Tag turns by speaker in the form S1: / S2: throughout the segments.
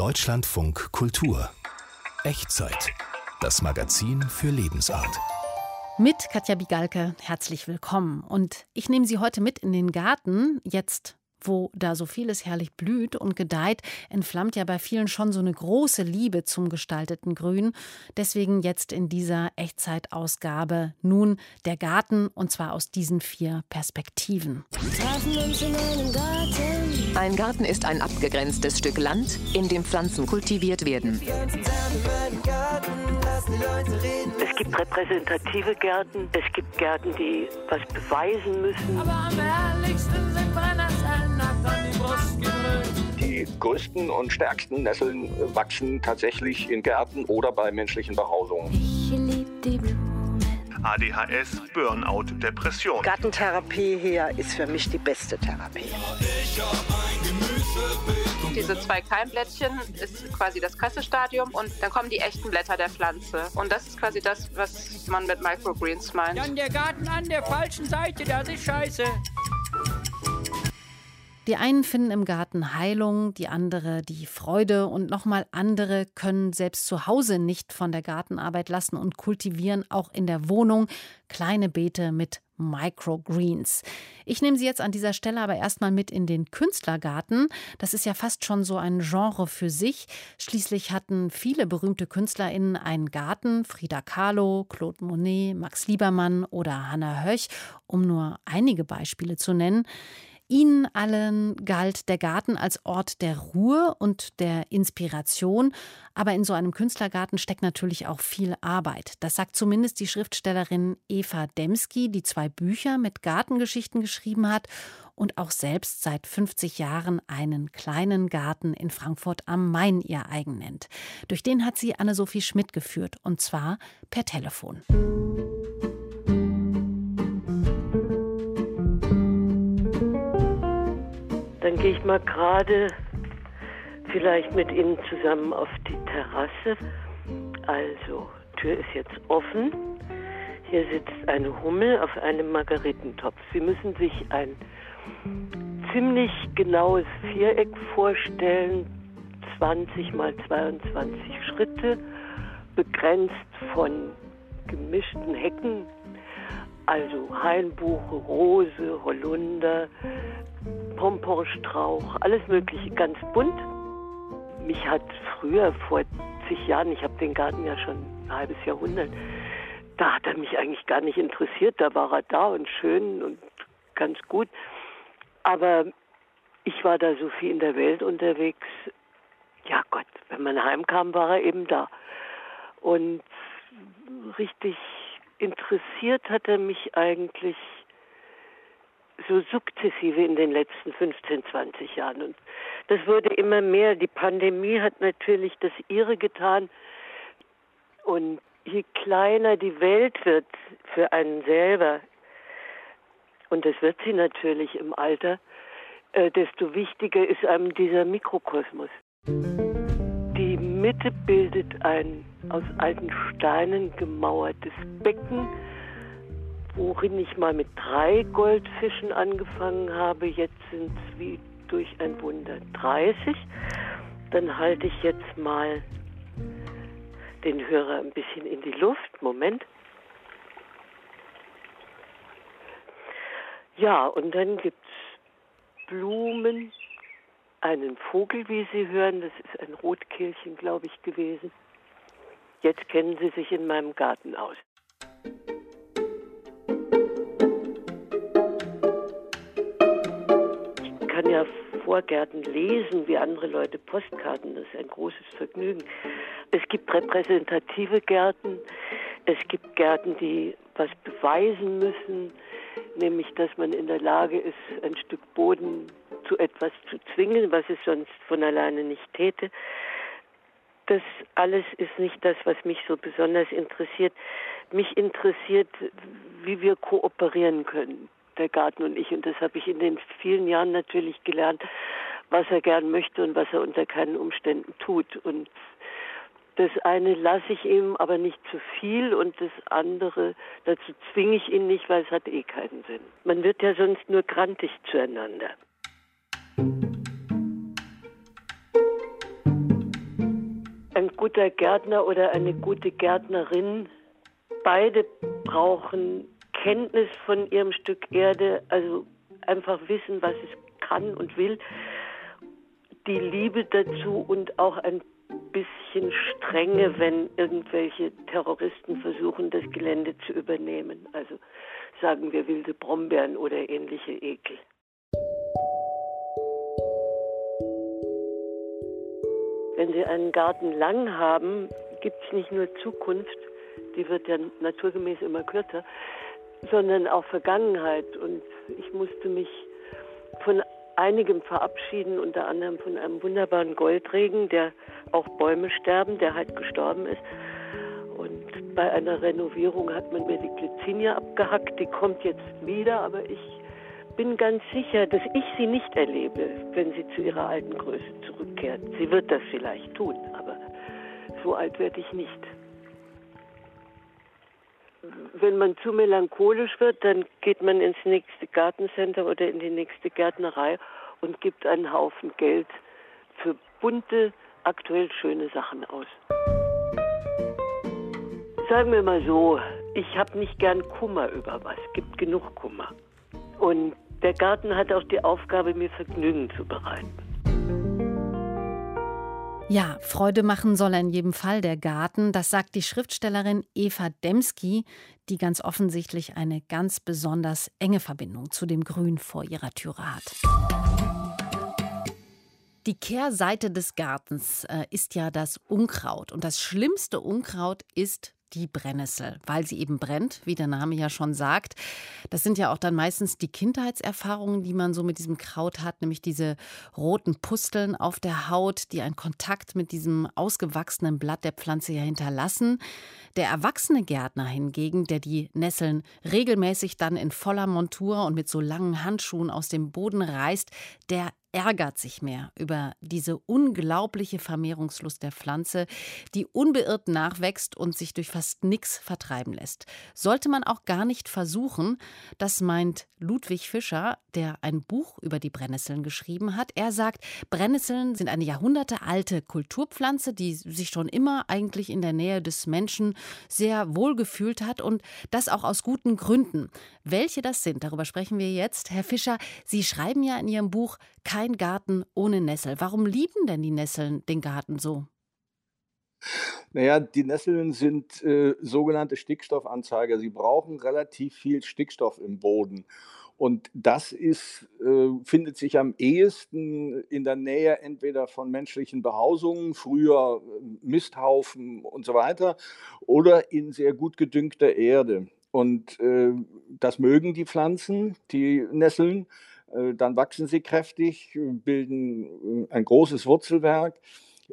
S1: Deutschlandfunk Kultur Echtzeit. Das Magazin für Lebensart.
S2: Mit Katja Bigalke herzlich willkommen. Und ich nehme Sie heute mit in den Garten, jetzt wo da so vieles herrlich blüht und gedeiht, entflammt ja bei vielen schon so eine große Liebe zum gestalteten Grün. Deswegen jetzt in dieser Echtzeitausgabe nun der Garten und zwar aus diesen vier Perspektiven.
S3: Ein Garten ist ein abgegrenztes Stück Land, in dem Pflanzen kultiviert werden.
S4: Es gibt repräsentative Gärten, es gibt Gärten, die was beweisen müssen. Aber am herrlichsten sind an die Brust
S5: gedrückt. Die größten und stärksten Nesseln wachsen tatsächlich in Gärten oder bei menschlichen Behausungen. Ich lieb die
S6: ADHS, Burnout, Depression.
S7: Gartentherapie hier ist für mich die beste Therapie.
S8: Diese zwei Keimblättchen ist quasi das Kössestadium und dann kommen die echten Blätter der Pflanze. Und das ist quasi das, was man mit Microgreens meint.
S9: Dann der Garten an der falschen Seite, das ist scheiße.
S2: Die einen finden im Garten Heilung, die andere die Freude und nochmal andere können selbst zu Hause nicht von der Gartenarbeit lassen und kultivieren auch in der Wohnung kleine Beete mit Microgreens. Ich nehme Sie jetzt an dieser Stelle aber erstmal mit in den Künstlergarten. Das ist ja fast schon so ein Genre für sich. Schließlich hatten viele berühmte KünstlerInnen einen Garten. Frida Kahlo, Claude Monet, Max Liebermann oder Hannah Höch, um nur einige Beispiele zu nennen. Ihnen allen galt der Garten als Ort der Ruhe und der Inspiration. Aber in so einem Künstlergarten steckt natürlich auch viel Arbeit. Das sagt zumindest die Schriftstellerin Eva Demski, die zwei Bücher mit Gartengeschichten geschrieben hat und auch selbst seit 50 Jahren einen kleinen Garten in Frankfurt am Main ihr eigen nennt. Durch den hat sie Anne-Sophie Schmidt geführt und zwar per Telefon.
S4: Gehe ich mal gerade vielleicht mit Ihnen zusammen auf die Terrasse. Also, Tür ist jetzt offen. Hier sitzt eine Hummel auf einem Margaritentopf. Sie müssen sich ein ziemlich genaues Viereck vorstellen, 20 mal 22 Schritte, begrenzt von gemischten Hecken, also Hainbuche, Rose, Holunder, Pomponstrauch, alles Mögliche, ganz bunt. Mich hat früher, vor zig Jahren, ich habe den Garten ja schon ein halbes Jahrhundert, da hat er mich eigentlich gar nicht interessiert. Da war er da und schön und ganz gut. Aber ich war da so viel in der Welt unterwegs. Ja Gott, wenn man heimkam, war er eben da. Und richtig interessiert hat er mich eigentlich so sukzessive in den letzten 15, 20 Jahren. Und das wurde immer mehr. Die Pandemie hat natürlich das ihre getan. Und je kleiner die Welt wird für einen selber, und das wird sie natürlich im Alter, äh, desto wichtiger ist einem dieser Mikrokosmos. Die Mitte bildet ein aus alten Steinen gemauertes Becken, worin ich mal mit drei Goldfischen angefangen habe. Jetzt sind es wie durch ein Wunder 30. Dann halte ich jetzt mal den Hörer ein bisschen in die Luft. Moment. Ja, und dann gibt es Blumen, einen Vogel, wie Sie hören. Das ist ein Rotkehlchen, glaube ich, gewesen. Jetzt kennen Sie sich in meinem Garten aus. Ich kann ja Vorgärten lesen, wie andere Leute Postkarten. Das ist ein großes Vergnügen. Es gibt repräsentative Gärten. Es gibt Gärten, die was beweisen müssen, nämlich dass man in der Lage ist, ein Stück Boden zu etwas zu zwingen, was es sonst von alleine nicht täte das alles ist nicht das, was mich so besonders interessiert. Mich interessiert, wie wir kooperieren können, der Garten und ich. Und das habe ich in den vielen Jahren natürlich gelernt, was er gern möchte und was er unter keinen Umständen tut. Und das eine lasse ich ihm, aber nicht zu viel und das andere, dazu zwinge ich ihn nicht, weil es hat eh keinen Sinn. Man wird ja sonst nur grantig zueinander. Guter Gärtner oder eine gute Gärtnerin, beide brauchen Kenntnis von ihrem Stück Erde, also einfach wissen, was es kann und will, die Liebe dazu und auch ein bisschen Strenge, wenn irgendwelche Terroristen versuchen, das Gelände zu übernehmen. Also sagen wir wilde Brombeeren oder ähnliche Ekel. Wenn Sie einen Garten lang haben, gibt es nicht nur Zukunft, die wird ja naturgemäß immer kürzer, sondern auch Vergangenheit. Und ich musste mich von einigem verabschieden, unter anderem von einem wunderbaren Goldregen, der auch Bäume sterben, der halt gestorben ist. Und bei einer Renovierung hat man mir die Glycinia abgehackt, die kommt jetzt wieder, aber ich bin ganz sicher, dass ich sie nicht erlebe, wenn sie zu ihrer alten Größe zurückkehrt. Sie wird das vielleicht tun, aber so alt werde ich nicht wenn man zu melancholisch wird, dann geht man ins nächste Gartencenter oder in die nächste Gärtnerei und gibt einen Haufen Geld für bunte, aktuell schöne Sachen aus. Sagen wir mal so, ich habe nicht gern Kummer über was, es gibt genug Kummer. Und der Garten hat auch die Aufgabe, mir Vergnügen zu bereiten.
S2: Ja, Freude machen soll in jedem Fall der Garten, das sagt die Schriftstellerin Eva Demski, die ganz offensichtlich eine ganz besonders enge Verbindung zu dem Grün vor ihrer Türe hat. Die Kehrseite des Gartens äh, ist ja das Unkraut. Und das schlimmste Unkraut ist die Brennnessel, weil sie eben brennt, wie der Name ja schon sagt. Das sind ja auch dann meistens die Kindheitserfahrungen, die man so mit diesem Kraut hat, nämlich diese roten Pusteln auf der Haut, die einen Kontakt mit diesem ausgewachsenen Blatt der Pflanze ja hinterlassen. Der erwachsene Gärtner hingegen, der die Nesseln regelmäßig dann in voller Montur und mit so langen Handschuhen aus dem Boden reißt, der ärgert sich mehr über diese unglaubliche Vermehrungslust der Pflanze, die unbeirrt nachwächst und sich durch fast nichts vertreiben lässt. Sollte man auch gar nicht versuchen, das meint Ludwig Fischer, der ein Buch über die Brennnesseln geschrieben hat. Er sagt, Brennnesseln sind eine jahrhundertealte Kulturpflanze, die sich schon immer eigentlich in der Nähe des Menschen sehr wohl gefühlt hat und das auch aus guten Gründen. Welche das sind, darüber sprechen wir jetzt. Herr Fischer, Sie schreiben ja in Ihrem Buch Garten ohne Nessel. Warum lieben denn die Nesseln den Garten so?
S5: Naja, die Nesseln sind äh, sogenannte Stickstoffanzeiger. Sie brauchen relativ viel Stickstoff im Boden. Und das ist, äh, findet sich am ehesten in der Nähe entweder von menschlichen Behausungen, früher äh, Misthaufen und so weiter, oder in sehr gut gedüngter Erde. Und äh, das mögen die Pflanzen, die Nesseln. Äh, dann wachsen sie kräftig, bilden äh, ein großes Wurzelwerk.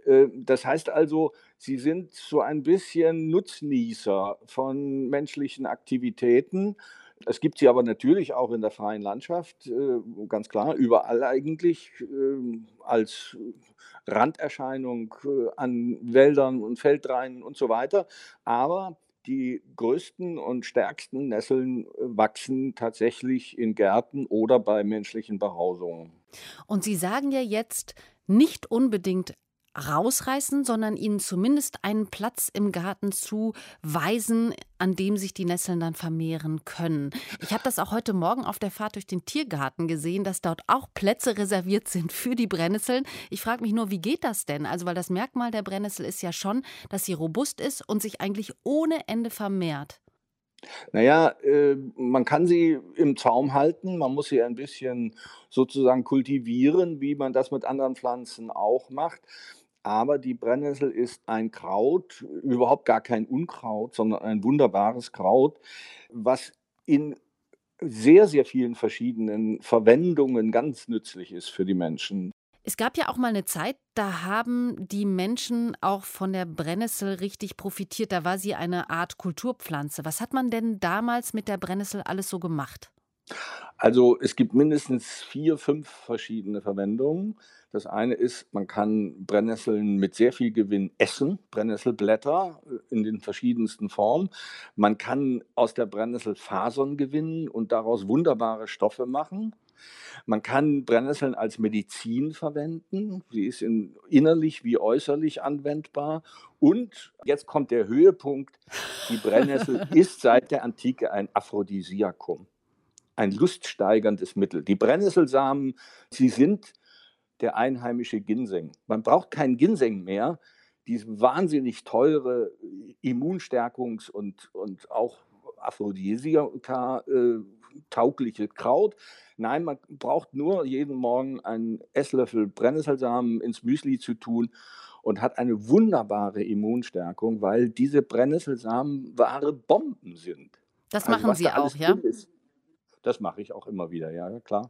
S5: Äh, das heißt also, sie sind so ein bisschen Nutznießer von menschlichen Aktivitäten. Es gibt sie aber natürlich auch in der freien Landschaft, ganz klar, überall eigentlich als Randerscheinung an Wäldern und Feldreinen und so weiter. Aber die größten und stärksten Nesseln äh, wachsen tatsächlich in Gärten oder bei menschlichen Behausungen.
S2: Und Sie sagen ja jetzt nicht unbedingt rausreißen, sondern ihnen zumindest einen Platz im Garten zuweisen, an dem sich die Nesseln dann vermehren können. Ich habe das auch heute Morgen auf der Fahrt durch den Tiergarten gesehen, dass dort auch Plätze reserviert sind für die Brennnesseln. Ich frage mich nur, wie geht das denn? Also, weil das Merkmal der Brennnessel ist ja schon, dass sie robust ist und sich eigentlich ohne Ende vermehrt.
S5: Naja, äh, man kann sie im Zaum halten, man muss sie ein bisschen sozusagen kultivieren, wie man das mit anderen Pflanzen auch macht. Aber die Brennnessel ist ein Kraut, überhaupt gar kein Unkraut, sondern ein wunderbares Kraut, was in sehr, sehr vielen verschiedenen Verwendungen ganz nützlich ist für die Menschen.
S2: Es gab ja auch mal eine Zeit, da haben die Menschen auch von der Brennnessel richtig profitiert. Da war sie eine Art Kulturpflanze. Was hat man denn damals mit der Brennnessel alles so gemacht?
S5: Also es gibt mindestens vier, fünf verschiedene Verwendungen. Das eine ist, man kann Brennnesseln mit sehr viel Gewinn essen, Brennnesselblätter äh, in den verschiedensten Formen. Man kann aus der Brennnessel Fasern gewinnen und daraus wunderbare Stoffe machen. Man kann Brennnesseln als Medizin verwenden. Sie ist in, innerlich wie äußerlich anwendbar. Und jetzt kommt der Höhepunkt. Die Brennnessel ist seit der Antike ein Aphrodisiakum, ein luststeigerndes Mittel. Die Brennnesselsamen, sie sind der einheimische Ginseng. Man braucht keinen Ginseng mehr. Diese wahnsinnig teure Immunstärkungs- und, und auch Aphrodisiaka äh, Kraut. Nein, man braucht nur jeden Morgen einen Esslöffel Brennnesselsamen ins Müsli zu tun und hat eine wunderbare Immunstärkung, weil diese Brennnesselsamen wahre Bomben sind.
S2: Das also, machen Sie auch, ja? Ist,
S5: das mache ich auch immer wieder, ja, klar.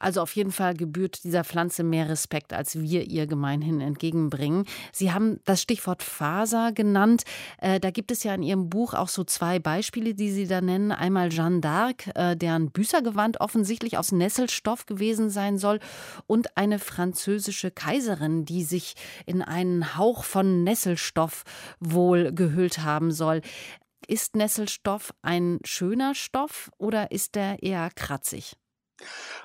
S2: Also auf jeden Fall gebührt dieser Pflanze mehr Respekt, als wir ihr gemeinhin entgegenbringen. Sie haben das Stichwort Faser genannt. Äh, da gibt es ja in Ihrem Buch auch so zwei Beispiele, die Sie da nennen. Einmal Jeanne d'Arc, äh, deren Büßergewand offensichtlich aus Nesselstoff gewesen sein soll, und eine französische Kaiserin, die sich in einen Hauch von Nesselstoff wohl gehüllt haben soll. Ist Nesselstoff ein schöner Stoff oder ist er eher kratzig?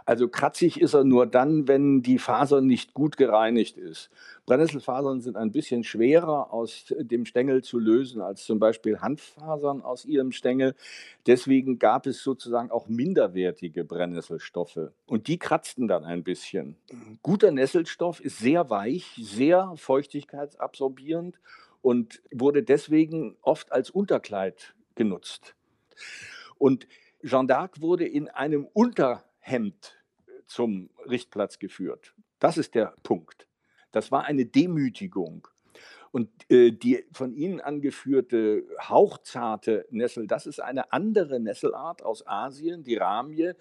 S5: Also kratzig ist er nur dann, wenn die Faser nicht gut gereinigt ist. Brennnesselfasern sind ein bisschen schwerer aus dem Stängel zu lösen als zum Beispiel Hanffasern aus ihrem Stängel. Deswegen gab es sozusagen auch minderwertige Brennnesselstoffe und die kratzten dann ein bisschen. Guter Nesselstoff ist sehr weich, sehr feuchtigkeitsabsorbierend und wurde deswegen oft als Unterkleid genutzt. Und Jeanne d'Arc wurde in einem Unter Hemd zum Richtplatz geführt. Das ist der Punkt. Das war eine Demütigung. Und äh, die von Ihnen angeführte hauchzarte Nessel, das ist eine andere Nesselart aus Asien, die Ramie,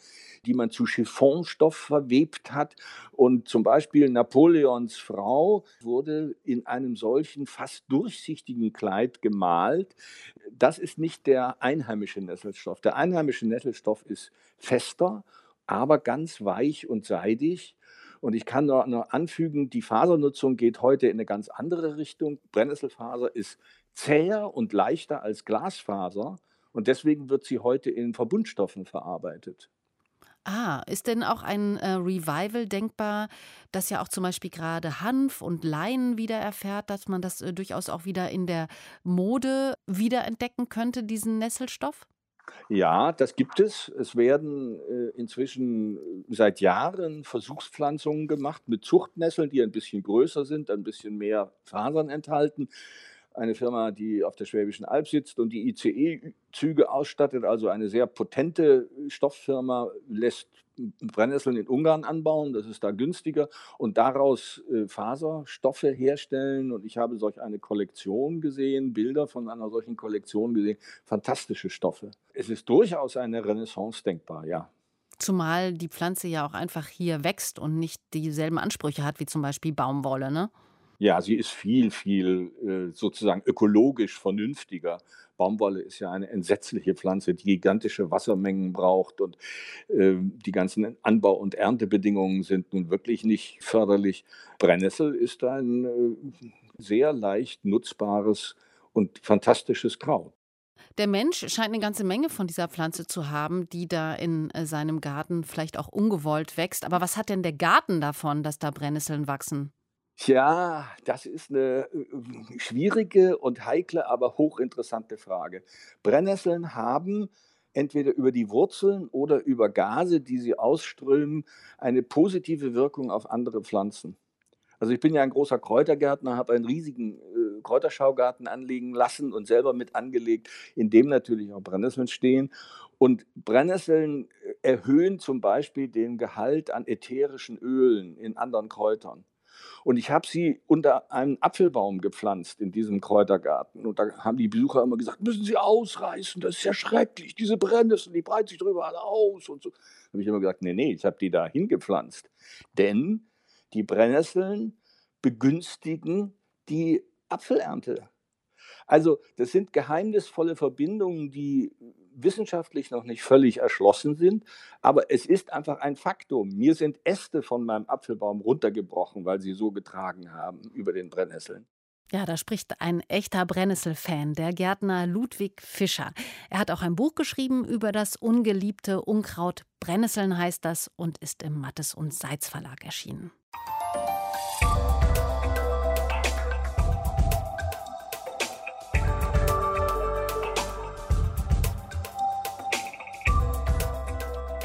S5: die man zu Chiffonstoff verwebt hat. Und zum Beispiel Napoleons Frau wurde in einem solchen fast durchsichtigen Kleid gemalt. Das ist nicht der einheimische Nesselstoff. Der einheimische Nesselstoff ist fester aber ganz weich und seidig. Und ich kann nur, nur anfügen, die Fasernutzung geht heute in eine ganz andere Richtung. Brennnesselfaser ist zäher und leichter als Glasfaser und deswegen wird sie heute in Verbundstoffen verarbeitet.
S2: Ah, ist denn auch ein äh, Revival denkbar, das ja auch zum Beispiel gerade Hanf und Leinen wieder erfährt, dass man das äh, durchaus auch wieder in der Mode wiederentdecken könnte, diesen Nesselstoff?
S5: Ja, das gibt es. Es werden äh, inzwischen äh, seit Jahren Versuchspflanzungen gemacht mit Zuchtnesseln, die ein bisschen größer sind, ein bisschen mehr Fasern enthalten. Eine Firma, die auf der Schwäbischen Alb sitzt und die ICE-Züge ausstattet, also eine sehr potente Stofffirma, lässt Brennnesseln in Ungarn anbauen, das ist da günstiger und daraus äh, Faserstoffe herstellen. Und ich habe solch eine Kollektion gesehen, Bilder von einer solchen Kollektion gesehen, fantastische Stoffe. Es ist durchaus eine Renaissance denkbar, ja.
S2: Zumal die Pflanze ja auch einfach hier wächst und nicht dieselben Ansprüche hat wie zum Beispiel Baumwolle, ne?
S5: Ja, sie ist viel, viel äh, sozusagen ökologisch vernünftiger. Baumwolle ist ja eine entsetzliche Pflanze, die gigantische Wassermengen braucht und äh, die ganzen Anbau- und Erntebedingungen sind nun wirklich nicht förderlich. Brennnessel ist ein äh, sehr leicht nutzbares und fantastisches Kraut.
S2: Der Mensch scheint eine ganze Menge von dieser Pflanze zu haben, die da in äh, seinem Garten vielleicht auch ungewollt wächst. Aber was hat denn der Garten davon, dass da Brennnesseln wachsen?
S5: Tja, das ist eine äh, schwierige und heikle, aber hochinteressante Frage. Brennnesseln haben entweder über die Wurzeln oder über Gase, die sie ausströmen, eine positive Wirkung auf andere Pflanzen. Also ich bin ja ein großer Kräutergärtner, habe einen riesigen äh, Kräuterschaugarten anlegen lassen und selber mit angelegt, in dem natürlich auch Brennnesseln stehen. Und Brennnesseln äh, erhöhen zum Beispiel den Gehalt an ätherischen Ölen in anderen Kräutern. Und ich habe sie unter einem Apfelbaum gepflanzt in diesem Kräutergarten. Und da haben die Besucher immer gesagt, müssen Sie ausreißen, das ist ja schrecklich, diese Brennnesseln, die breiten sich drüber alle aus und so. Da habe ich immer gesagt, nee, nee, ich habe die da hingepflanzt. Denn die Brennnesseln begünstigen die Apfelernte. Also das sind geheimnisvolle Verbindungen, die wissenschaftlich noch nicht völlig erschlossen sind, aber es ist einfach ein Faktum. Mir sind Äste von meinem Apfelbaum runtergebrochen, weil sie so getragen haben über den Brennnesseln.
S2: Ja, da spricht ein echter Brennnessel-Fan, der Gärtner Ludwig Fischer. Er hat auch ein Buch geschrieben über das ungeliebte Unkraut. Brennnesseln heißt das und ist im Mattes und Seitz Verlag erschienen.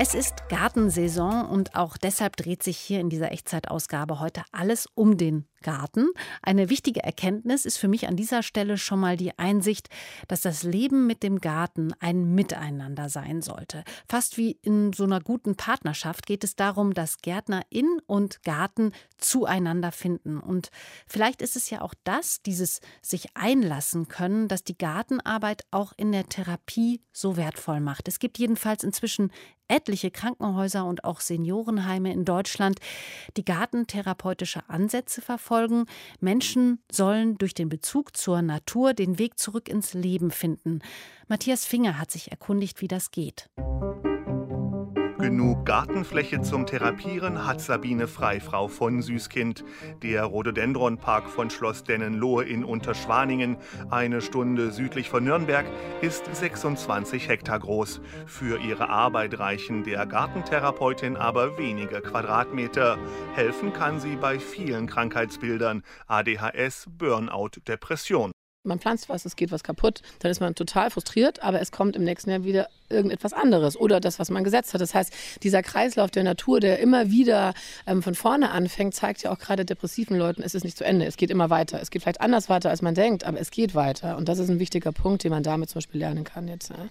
S2: Es ist Gartensaison und auch deshalb dreht sich hier in dieser Echtzeitausgabe heute alles um den Garten. Eine wichtige Erkenntnis ist für mich an dieser Stelle schon mal die Einsicht, dass das Leben mit dem Garten ein Miteinander sein sollte. Fast wie in so einer guten Partnerschaft geht es darum, dass Gärtner in und Garten zueinander finden. Und vielleicht ist es ja auch das, dieses sich einlassen können, dass die Gartenarbeit auch in der Therapie so wertvoll macht. Es gibt jedenfalls inzwischen etliche Krankenhäuser und auch Seniorenheime in Deutschland, die gartentherapeutische Ansätze verfolgen folgen, Menschen sollen durch den Bezug zur Natur den Weg zurück ins Leben finden. Matthias Finger hat sich erkundigt, wie das geht.
S6: Genug Gartenfläche zum Therapieren hat Sabine Freifrau von Süßkind. Der Rhododendronpark von Schloss Dennenlohe in Unterschwaningen, eine Stunde südlich von Nürnberg, ist 26 Hektar groß. Für ihre Arbeit reichen der Gartentherapeutin aber wenige Quadratmeter. Helfen kann sie bei vielen Krankheitsbildern, ADHS, Burnout, Depression.
S10: Man pflanzt was, es geht was kaputt, dann ist man total frustriert, aber es kommt im nächsten Jahr wieder irgendetwas anderes oder das, was man gesetzt hat. Das heißt, dieser Kreislauf der Natur, der immer wieder ähm, von vorne anfängt, zeigt ja auch gerade depressiven Leuten, es ist nicht zu Ende, es geht immer weiter. Es geht vielleicht anders weiter, als man denkt, aber es geht weiter. Und das ist ein wichtiger Punkt, den man damit zum Beispiel lernen kann jetzt. Ne?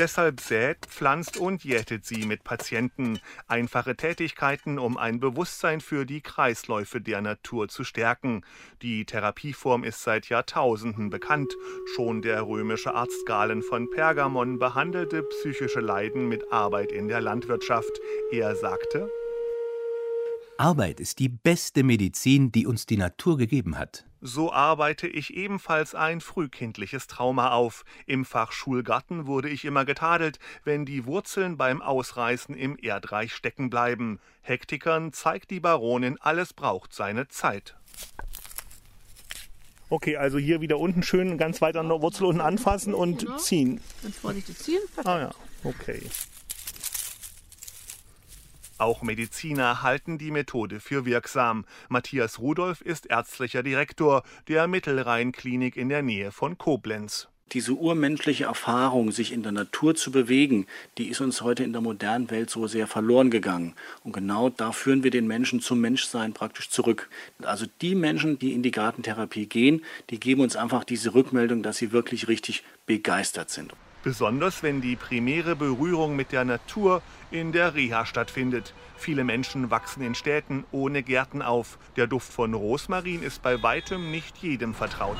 S6: Deshalb sät, pflanzt und jätet sie mit Patienten. Einfache Tätigkeiten, um ein Bewusstsein für die Kreisläufe der Natur zu stärken. Die Therapieform ist seit Jahrtausenden bekannt. Schon der römische Arzt Galen von Pergamon behandelte psychische Leiden mit Arbeit in der Landwirtschaft. Er sagte,
S11: Arbeit ist die beste Medizin, die uns die Natur gegeben hat.
S6: So arbeite ich ebenfalls ein frühkindliches Trauma auf. Im Fach Schulgarten wurde ich immer getadelt, wenn die Wurzeln beim Ausreißen im Erdreich stecken bleiben. Hektikern zeigt die Baronin, alles braucht seine Zeit. Okay, also hier wieder unten schön ganz weit an der Wurzel unten anfassen und genau. ziehen.
S10: Ganz vorsichtig ziehen.
S6: Perfekt. Ah ja, okay. Auch Mediziner halten die Methode für wirksam. Matthias Rudolph ist ärztlicher Direktor der Mittelrhein-Klinik in der Nähe von Koblenz.
S12: Diese urmenschliche Erfahrung, sich in der Natur zu bewegen, die ist uns heute in der modernen Welt so sehr verloren gegangen. Und genau da führen wir den Menschen zum Menschsein praktisch zurück. Also die Menschen, die in die Gartentherapie gehen, die geben uns einfach diese Rückmeldung, dass sie wirklich richtig begeistert sind.
S6: Besonders wenn die primäre Berührung mit der Natur in der Reha stattfindet. Viele Menschen wachsen in Städten ohne Gärten auf. Der Duft von Rosmarin ist bei weitem nicht jedem vertraut.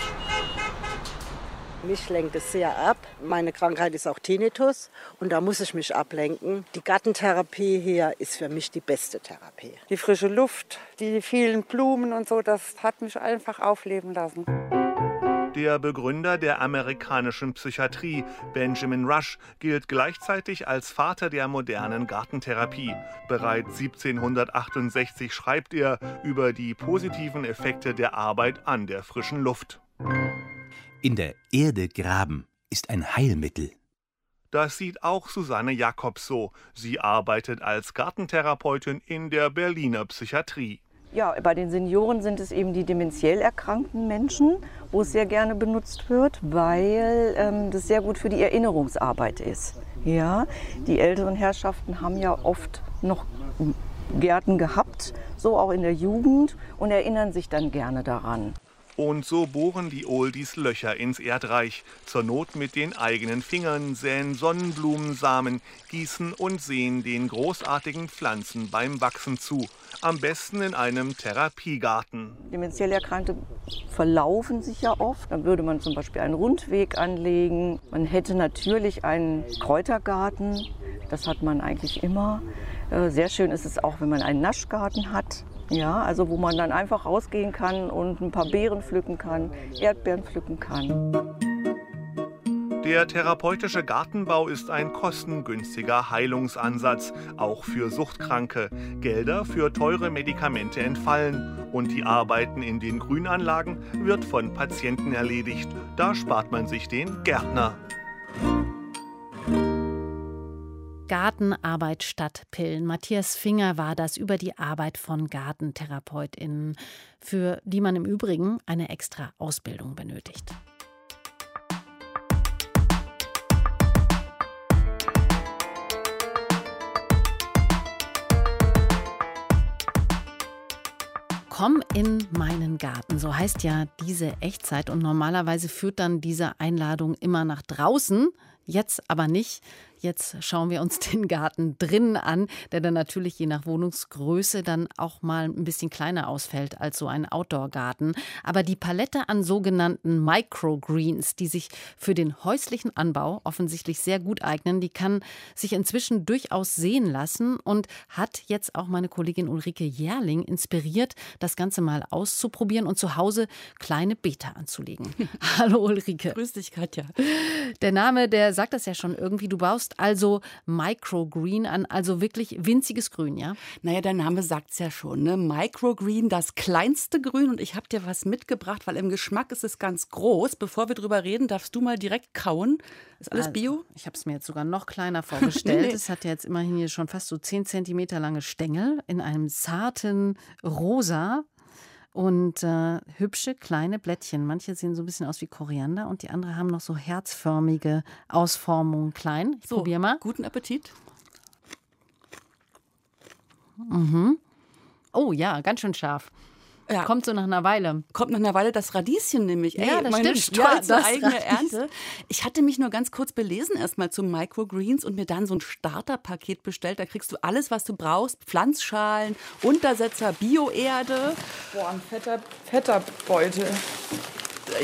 S7: Mich lenkt es sehr ab. Meine Krankheit ist auch Tinnitus und da muss ich mich ablenken. Die Gartentherapie hier ist für mich die beste Therapie.
S13: Die frische Luft, die vielen Blumen und so, das hat mich einfach aufleben lassen.
S6: Der Begründer der amerikanischen Psychiatrie, Benjamin Rush, gilt gleichzeitig als Vater der modernen Gartentherapie. Bereits 1768 schreibt er über die positiven Effekte der Arbeit an der frischen Luft.
S11: In der Erde graben ist ein Heilmittel.
S6: Das sieht auch Susanne Jakobs so. Sie arbeitet als Gartentherapeutin in der Berliner Psychiatrie.
S14: Ja, bei den Senioren sind es eben die dementiell erkrankten Menschen, wo es sehr gerne benutzt wird, weil ähm, das sehr gut für die Erinnerungsarbeit ist. Ja, die älteren Herrschaften haben ja oft noch Gärten gehabt, so auch in der Jugend und erinnern sich dann gerne daran.
S6: Und so bohren die Oldies Löcher ins Erdreich. Zur Not mit den eigenen Fingern, säen Sonnenblumensamen, gießen und sehen den großartigen Pflanzen beim Wachsen zu. Am besten in einem Therapiegarten.
S14: Dementiell Erkrankte verlaufen sich ja oft. Dann würde man zum Beispiel einen Rundweg anlegen. Man hätte natürlich einen Kräutergarten. Das hat man eigentlich immer. Äh, sehr schön ist es auch, wenn man einen Naschgarten hat. Ja, also wo man dann einfach rausgehen kann und ein paar Beeren pflücken kann, Erdbeeren pflücken kann.
S6: Der therapeutische Gartenbau ist ein kostengünstiger Heilungsansatz, auch für Suchtkranke. Gelder für teure Medikamente entfallen. Und die Arbeiten in den Grünanlagen wird von Patienten erledigt. Da spart man sich den Gärtner.
S2: Gartenarbeit statt Pillen. Matthias Finger war das über die Arbeit von GartentherapeutInnen, für die man im Übrigen eine extra Ausbildung benötigt. Komm in meinen Garten, so heißt ja diese Echtzeit. Und normalerweise führt dann diese Einladung immer nach draußen, jetzt aber nicht. Jetzt schauen wir uns den Garten drinnen an, der dann natürlich je nach Wohnungsgröße dann auch mal ein bisschen kleiner ausfällt als so ein Outdoor-Garten. Aber die Palette an sogenannten Microgreens, die sich für den häuslichen Anbau offensichtlich sehr gut eignen, die kann sich inzwischen durchaus sehen lassen und hat jetzt auch meine Kollegin Ulrike Jährling inspiriert, das Ganze mal auszuprobieren und zu Hause kleine Beete anzulegen. Hallo Ulrike.
S15: Grüß dich, Katja.
S2: Der Name, der sagt das ja schon irgendwie. Du baust also Microgreen an, also wirklich winziges Grün, ja?
S15: Naja, der Name sagt es ja schon. Ne? Microgreen, das kleinste Grün. Und ich habe dir was mitgebracht, weil im Geschmack ist es ganz groß. Bevor wir drüber reden, darfst du mal direkt kauen. Ist alles
S2: Also,
S15: Bio?
S2: Ich habe es mir jetzt sogar noch kleiner vorgestellt.
S15: Nee.
S2: Es hat ja jetzt immerhin hier schon fast so 10 Zentimeter lange Stängel in einem zarten Rosa. Und äh, hübsche kleine Blättchen. Manche sehen so ein bisschen aus wie Koriander und die anderen haben noch so herzförmige Ausformungen klein. Ich
S15: So,
S2: probier mal.
S15: Guten Appetit.
S2: Mhm. Oh ja, ganz schön scharf.
S15: Ja.
S2: Kommt so nach einer Weile.
S15: Kommt nach einer Weile das Radieschen nämlich.
S2: Ja,
S15: Ey,
S2: das
S15: meine
S2: stimmt.
S15: stolze
S2: Ja, das
S15: eigene
S2: Radieschen.
S15: Ernte. Ich hatte mich nur ganz kurz belesen erstmal zu Microgreens und mir dann so ein Starterpaket bestellt. Da kriegst du alles, was du brauchst. Pflanzschalen, Untersetzer, Bioerde.
S13: Boah, ein fetter, fetter Beutel.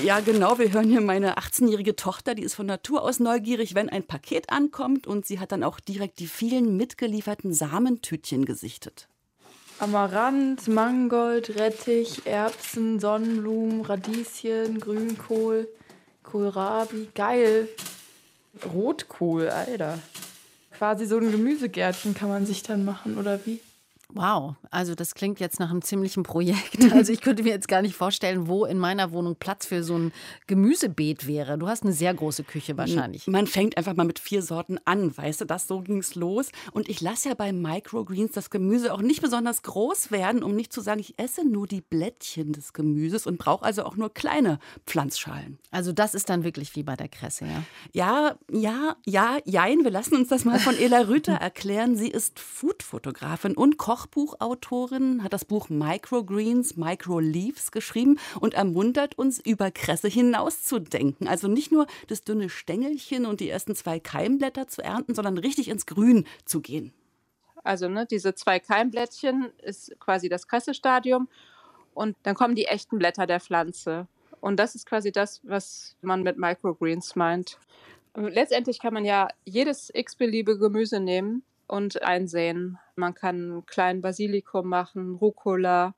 S15: Ja, genau. Wir hören hier meine 18-jährige Tochter, die ist von Natur aus neugierig, wenn ein Paket ankommt. Und sie hat dann auch direkt die vielen mitgelieferten Samentütchen gesichtet.
S13: Amaranth, Mangold, Rettich, Erbsen, Sonnenblumen, Radieschen, Grünkohl, Kohlrabi. Geil. Rotkohl, Alter. Quasi so ein Gemüsegärtchen kann man sich dann machen, oder wie?
S2: Wow, also das klingt jetzt nach einem ziemlichen Projekt. Also ich könnte mir jetzt gar nicht vorstellen, wo in meiner Wohnung Platz für so ein Gemüsebeet wäre. Du hast eine sehr große Küche wahrscheinlich.
S15: Man fängt einfach mal mit vier Sorten an, weißt du, das so ging's los. Und ich lasse ja bei Microgreens das Gemüse auch nicht besonders groß werden, um nicht zu sagen, ich esse nur die Blättchen des Gemüses und brauche also auch nur kleine Pflanzschalen.
S2: Also das ist dann wirklich wie bei der Kresse, ja?
S15: Ja, ja, ja, jein. Wir lassen uns das mal von Ela Rüther erklären. Sie ist Foodfotografin und Kochbuchautorin, hat das Buch Microgreens, Microleaves geschrieben und ermuntert uns, über Kresse hinauszudenken. Also nicht nur das dünne Stängelchen und die ersten zwei Keimblätter zu ernten, sondern richtig ins Grün zu gehen.
S8: Also ne, diese zwei Keimblättchen ist quasi das Kressestadium und dann kommen die echten Blätter der Pflanze. Und das ist quasi das, was man mit Microgreens meint. Letztendlich kann man ja jedes x-beliebige Gemüse nehmen und einsehen. Man kann einen kleinen Basilikum machen, Rucola,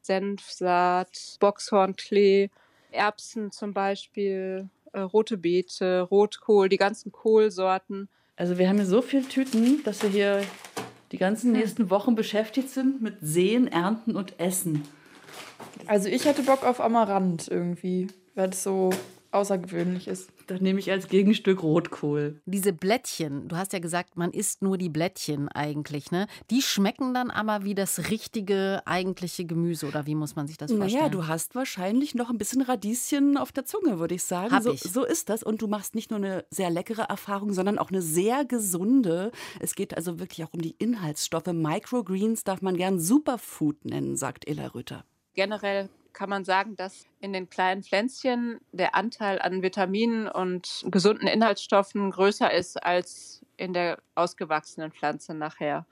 S8: Senfsaat, Boxhornklee, Erbsen zum Beispiel, äh, rote Beete, Rotkohl, die ganzen Kohlsorten.
S16: Also wir haben hier so viele Tüten, dass wir hier die ganzen nächsten Wochen beschäftigt sind mit Sehen, Ernten und Essen.
S13: Also ich hätte Bock auf Amaranth irgendwie, weil es so außergewöhnlich ist.
S16: Dann nehme ich als Gegenstück Rotkohl.
S2: Diese Blättchen, du hast ja gesagt, man isst nur die Blättchen eigentlich, ne? Die schmecken dann aber wie das richtige, eigentliche Gemüse oder wie muss man sich das vorstellen?
S15: Naja, du hast wahrscheinlich noch ein bisschen Radieschen auf der Zunge, würde ich sagen.
S2: Hab
S15: so,
S2: ich.
S15: so ist das. Und du machst nicht nur eine sehr leckere Erfahrung, sondern auch eine sehr gesunde. Es geht also wirklich auch um die Inhaltsstoffe. Microgreens darf man gern Superfood nennen, sagt Ella Rütter.
S8: Generell kann man sagen, dass in den kleinen Pflänzchen der Anteil an Vitaminen und gesunden Inhaltsstoffen größer ist als in der ausgewachsenen Pflanze nachher.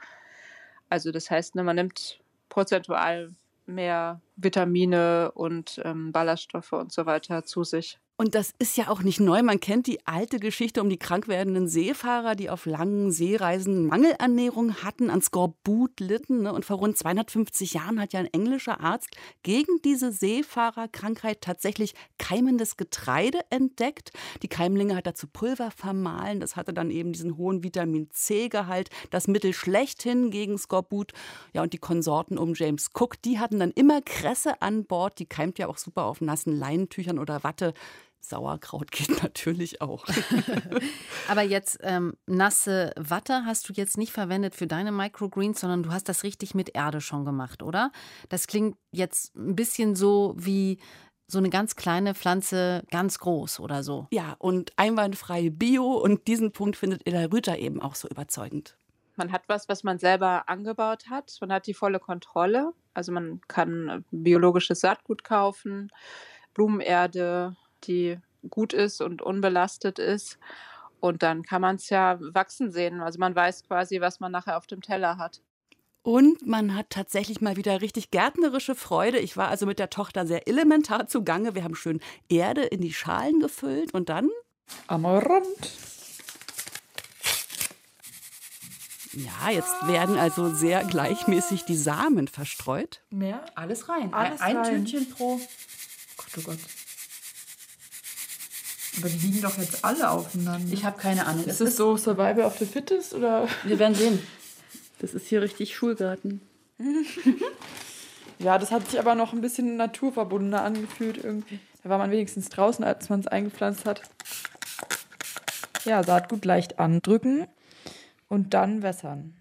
S8: Also das heißt, ne, man nimmt prozentual mehr Vitamine und ähm, Ballaststoffe und so weiter zu sich.
S15: Und das ist ja auch nicht neu. Man kennt die alte Geschichte um die krank werdenden Seefahrer, die auf langen Seereisen Mangelernährung hatten, an Skorbut litten. Ne? Und vor rund 250 Jahren hat ja ein englischer Arzt gegen diese Seefahrerkrankheit tatsächlich keimendes Getreide entdeckt. Die Keimlinge hat er zu Pulver vermahlen. Das hatte dann eben diesen hohen Vitamin C-Gehalt, das Mittel schlechthin gegen Skorbut. Ja, und die Konsorten um James Cook, die hatten dann immer Kresse an Bord. Die keimt ja auch super auf nassen Leinentüchern oder Watte. Sauerkraut geht natürlich auch.
S2: Aber jetzt ähm, nasse Watte hast du jetzt nicht verwendet für deine Microgreens, sondern du hast das richtig mit Erde schon gemacht, oder? Das klingt jetzt ein bisschen so wie so eine ganz kleine Pflanze ganz groß oder so.
S15: Ja, und einwandfrei Bio und diesen Punkt findet Ella Rüther eben auch so überzeugend.
S8: Man hat was, was man selber angebaut hat. Man hat die volle Kontrolle. Also man kann biologisches Saatgut kaufen, Blumenerde, die gut ist und unbelastet ist. Und dann kann man es ja wachsen sehen. Also man weiß quasi, was man nachher auf dem Teller hat.
S15: Und man hat tatsächlich mal wieder richtig gärtnerische Freude. Ich war also mit der Tochter sehr elementar zugange. Wir haben schön Erde in die Schalen gefüllt und dann.
S13: Amaranth.
S15: Ja, jetzt werden also sehr gleichmäßig die Samen verstreut.
S13: Mehr?
S16: Alles rein.
S13: Alles
S16: ein
S13: rein.
S16: Tütchen pro.
S13: Gott, oh Gott. Aber die liegen doch jetzt alle aufeinander.
S16: Ich habe keine Ahnung.
S13: Ist
S16: Es
S13: so Survival of the Fittest oder?
S16: Wir werden sehen. Das ist hier richtig Schulgarten.
S13: Ja, das hat sich aber noch ein bisschen naturverbundener angefühlt irgendwie. Da war man wenigstens draußen, als man es eingepflanzt hat. Ja, Saatgut leicht andrücken und dann wässern.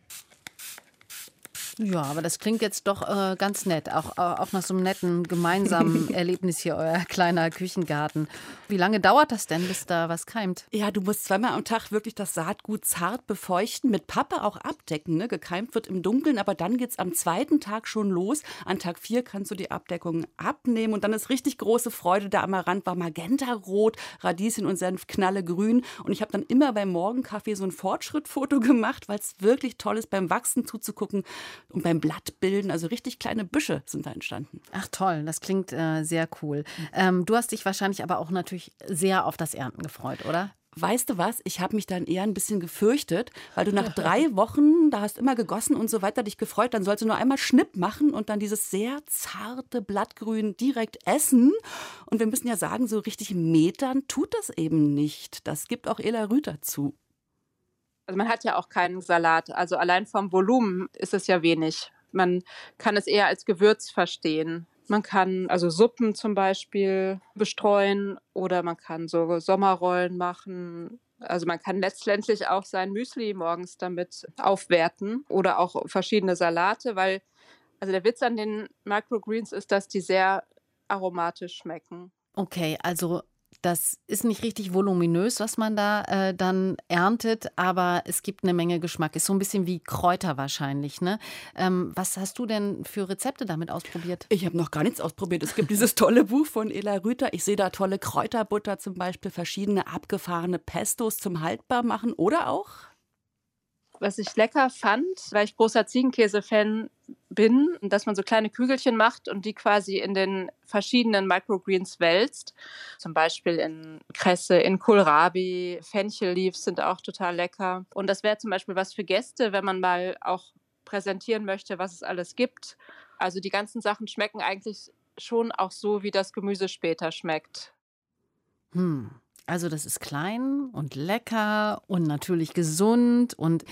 S2: Ja, aber das klingt jetzt doch äh, ganz nett. Auch, äh, auch nach so einem netten gemeinsamen Erlebnis hier, euer kleiner Küchengarten. Wie lange dauert das denn, bis da was keimt?
S15: Ja, du musst zweimal am Tag wirklich das Saatgut zart befeuchten, mit Pappe auch abdecken. Ne? Gekeimt wird im Dunkeln, aber dann geht es am zweiten Tag schon los. An Tag vier kannst du die Abdeckung abnehmen und dann ist richtig große Freude. Der Amaranth war magentarot, Radieschen und Senf knallegrün. Und ich habe dann immer beim Morgenkaffee so ein Fortschrittfoto gemacht, weil es wirklich toll ist, beim Wachsen zuzugucken und beim Blattbilden. Also richtig kleine Büsche sind da entstanden.
S2: Ach toll, das klingt äh, sehr cool. Ähm, du hast dich wahrscheinlich aber auch natürlich sehr auf das Ernten gefreut, oder?
S15: Weißt du was? Ich habe mich dann eher ein bisschen gefürchtet, weil du nach drei Wochen, da hast immer gegossen und so weiter, dich gefreut, dann sollst du nur einmal Schnipp machen und dann dieses sehr zarte Blattgrün direkt essen. Und wir müssen ja sagen, so richtig metern tut das eben nicht. Das gibt auch Ela Rüther zu.
S8: Also man hat ja auch keinen Salat. Also allein vom Volumen ist es ja wenig. Man kann es eher als Gewürz verstehen. Man kann also Suppen zum Beispiel bestreuen oder man kann so Sommerrollen machen. Also man kann letztendlich auch sein Müsli morgens damit aufwerten oder auch verschiedene Salate, weil also der Witz an den Microgreens ist, dass die sehr aromatisch schmecken.
S2: Okay, also das ist nicht richtig voluminös, was man da äh, dann erntet, aber es gibt eine Menge Geschmack. Ist so ein bisschen wie Kräuter wahrscheinlich. Ne? Ähm, was hast du denn für Rezepte damit ausprobiert?
S15: Ich habe noch gar nichts ausprobiert. Es gibt dieses tolle Buch von Ela Rüther. Ich sehe da tolle Kräuterbutter zum Beispiel, verschiedene abgefahrene Pestos zum Haltbarmachen oder auch
S8: Was ich lecker fand, weil ich großer Ziegenkäse-Fan bin, dass man so kleine Kügelchen macht und die quasi in den verschiedenen Microgreens wälzt. Zum Beispiel in Kresse, in Kohlrabi, Fenchel-Leaves sind auch total lecker. Und das wäre zum Beispiel was für Gäste, wenn man mal auch präsentieren möchte, was es alles gibt. Also die ganzen Sachen schmecken eigentlich schon auch so, wie das Gemüse später schmeckt.
S2: Hm. Also das ist klein und lecker und natürlich gesund. Und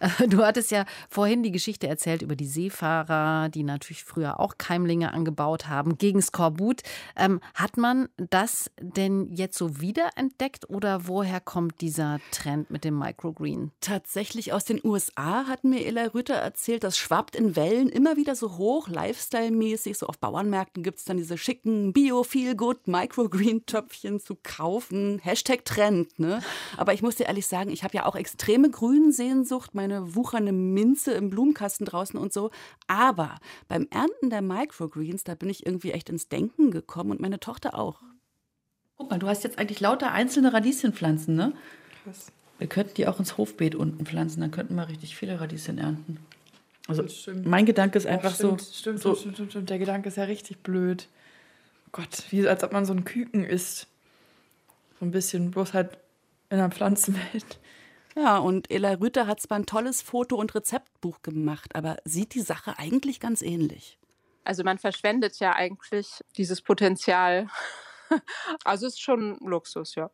S2: äh, du hattest ja vorhin die Geschichte erzählt über die Seefahrer, die natürlich früher auch Keimlinge angebaut haben gegen Skorbut. Ähm, hat man das denn jetzt so wiederentdeckt oder woher kommt dieser Trend mit dem Microgreen?
S15: Tatsächlich aus den USA hat mir Ella Rüther erzählt, das schwappt in Wellen immer wieder so hoch, Lifestyle-mäßig. So auf Bauernmärkten gibt es dann diese schicken Bio-Feel-Good-Microgreen-Töpfchen zu kaufen. Hashtag Trend, ne? Aber ich muss dir ehrlich sagen, ich habe ja auch extreme Grünsehnsucht, meine wuchernde Minze im Blumenkasten draußen und so. Aber beim Ernten der Microgreens, da bin ich irgendwie echt ins Denken gekommen und meine Tochter auch.
S16: Guck mal, du hast jetzt eigentlich lauter einzelne Radieschenpflanzen, ne?
S13: Krass.
S16: Wir könnten die auch ins Hofbeet unten pflanzen, dann könnten wir richtig viele Radieschen ernten. Also mein Gedanke ist einfach
S13: stimmt,
S16: so,
S13: Stimmt,
S16: so
S13: stimmt, stimmt, stimmt. Der Gedanke ist ja richtig blöd. Gott, wie als ob man so ein Küken isst. So ein bisschen, bloß halt in der Pflanzenwelt.
S15: Ja, und Ella Rüther hat zwar ein tolles Foto- und Rezeptbuch gemacht, aber sieht die Sache eigentlich ganz ähnlich.
S8: Also man verschwendet ja eigentlich dieses Potenzial. Also es ist schon Luxus, ja.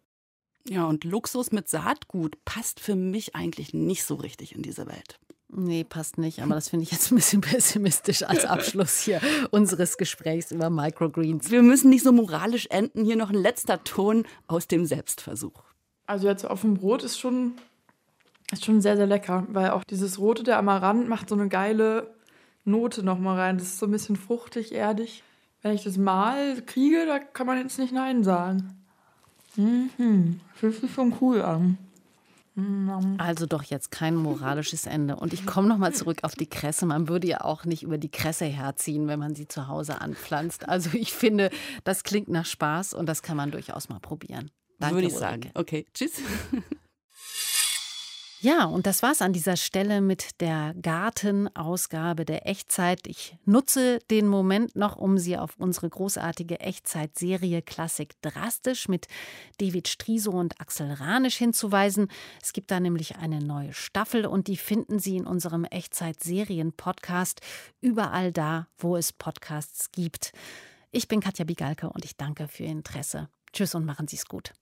S15: Ja, und Luxus mit Saatgut passt für mich eigentlich nicht so richtig in diese Welt.
S2: Nee, passt nicht. Aber das finde ich jetzt ein bisschen pessimistisch als Abschluss hier unseres Gesprächs über Microgreens.
S15: Wir müssen nicht so moralisch enden. Hier noch ein letzter Ton aus dem Selbstversuch.
S13: Also jetzt auf dem Brot ist schon, ist schon sehr, sehr lecker. Weil auch dieses Rote der Amaranth macht so eine geile Note nochmal rein. Das ist so ein bisschen fruchtig, erdig. Wenn ich das mal kriege, da kann man jetzt nicht Nein sagen. Mhm. Fühlt sich schon cool an.
S2: Also doch jetzt kein moralisches Ende. Und ich komme nochmal zurück auf die Kresse. Man würde ja auch nicht über die Kresse herziehen, wenn man sie zu Hause anpflanzt. Also ich finde, das klingt nach Spaß und das kann man durchaus mal probieren. Danke,
S15: Würde ich
S2: Ulrike.
S15: sagen. Okay, tschüss.
S2: Ja, und das war's an dieser Stelle mit der Gartenausgabe der Echtzeit. Ich nutze den Moment noch, um Sie auf unsere großartige Echtzeitserie Klassik drastisch mit David Striso und Axel Ranisch hinzuweisen. Es gibt da nämlich eine neue Staffel und die finden Sie in unserem Echtzeit-Serien-Podcast überall da, wo es Podcasts gibt. Ich bin Katja Bigalke und ich danke für Ihr Interesse. Tschüss und machen Sie es gut.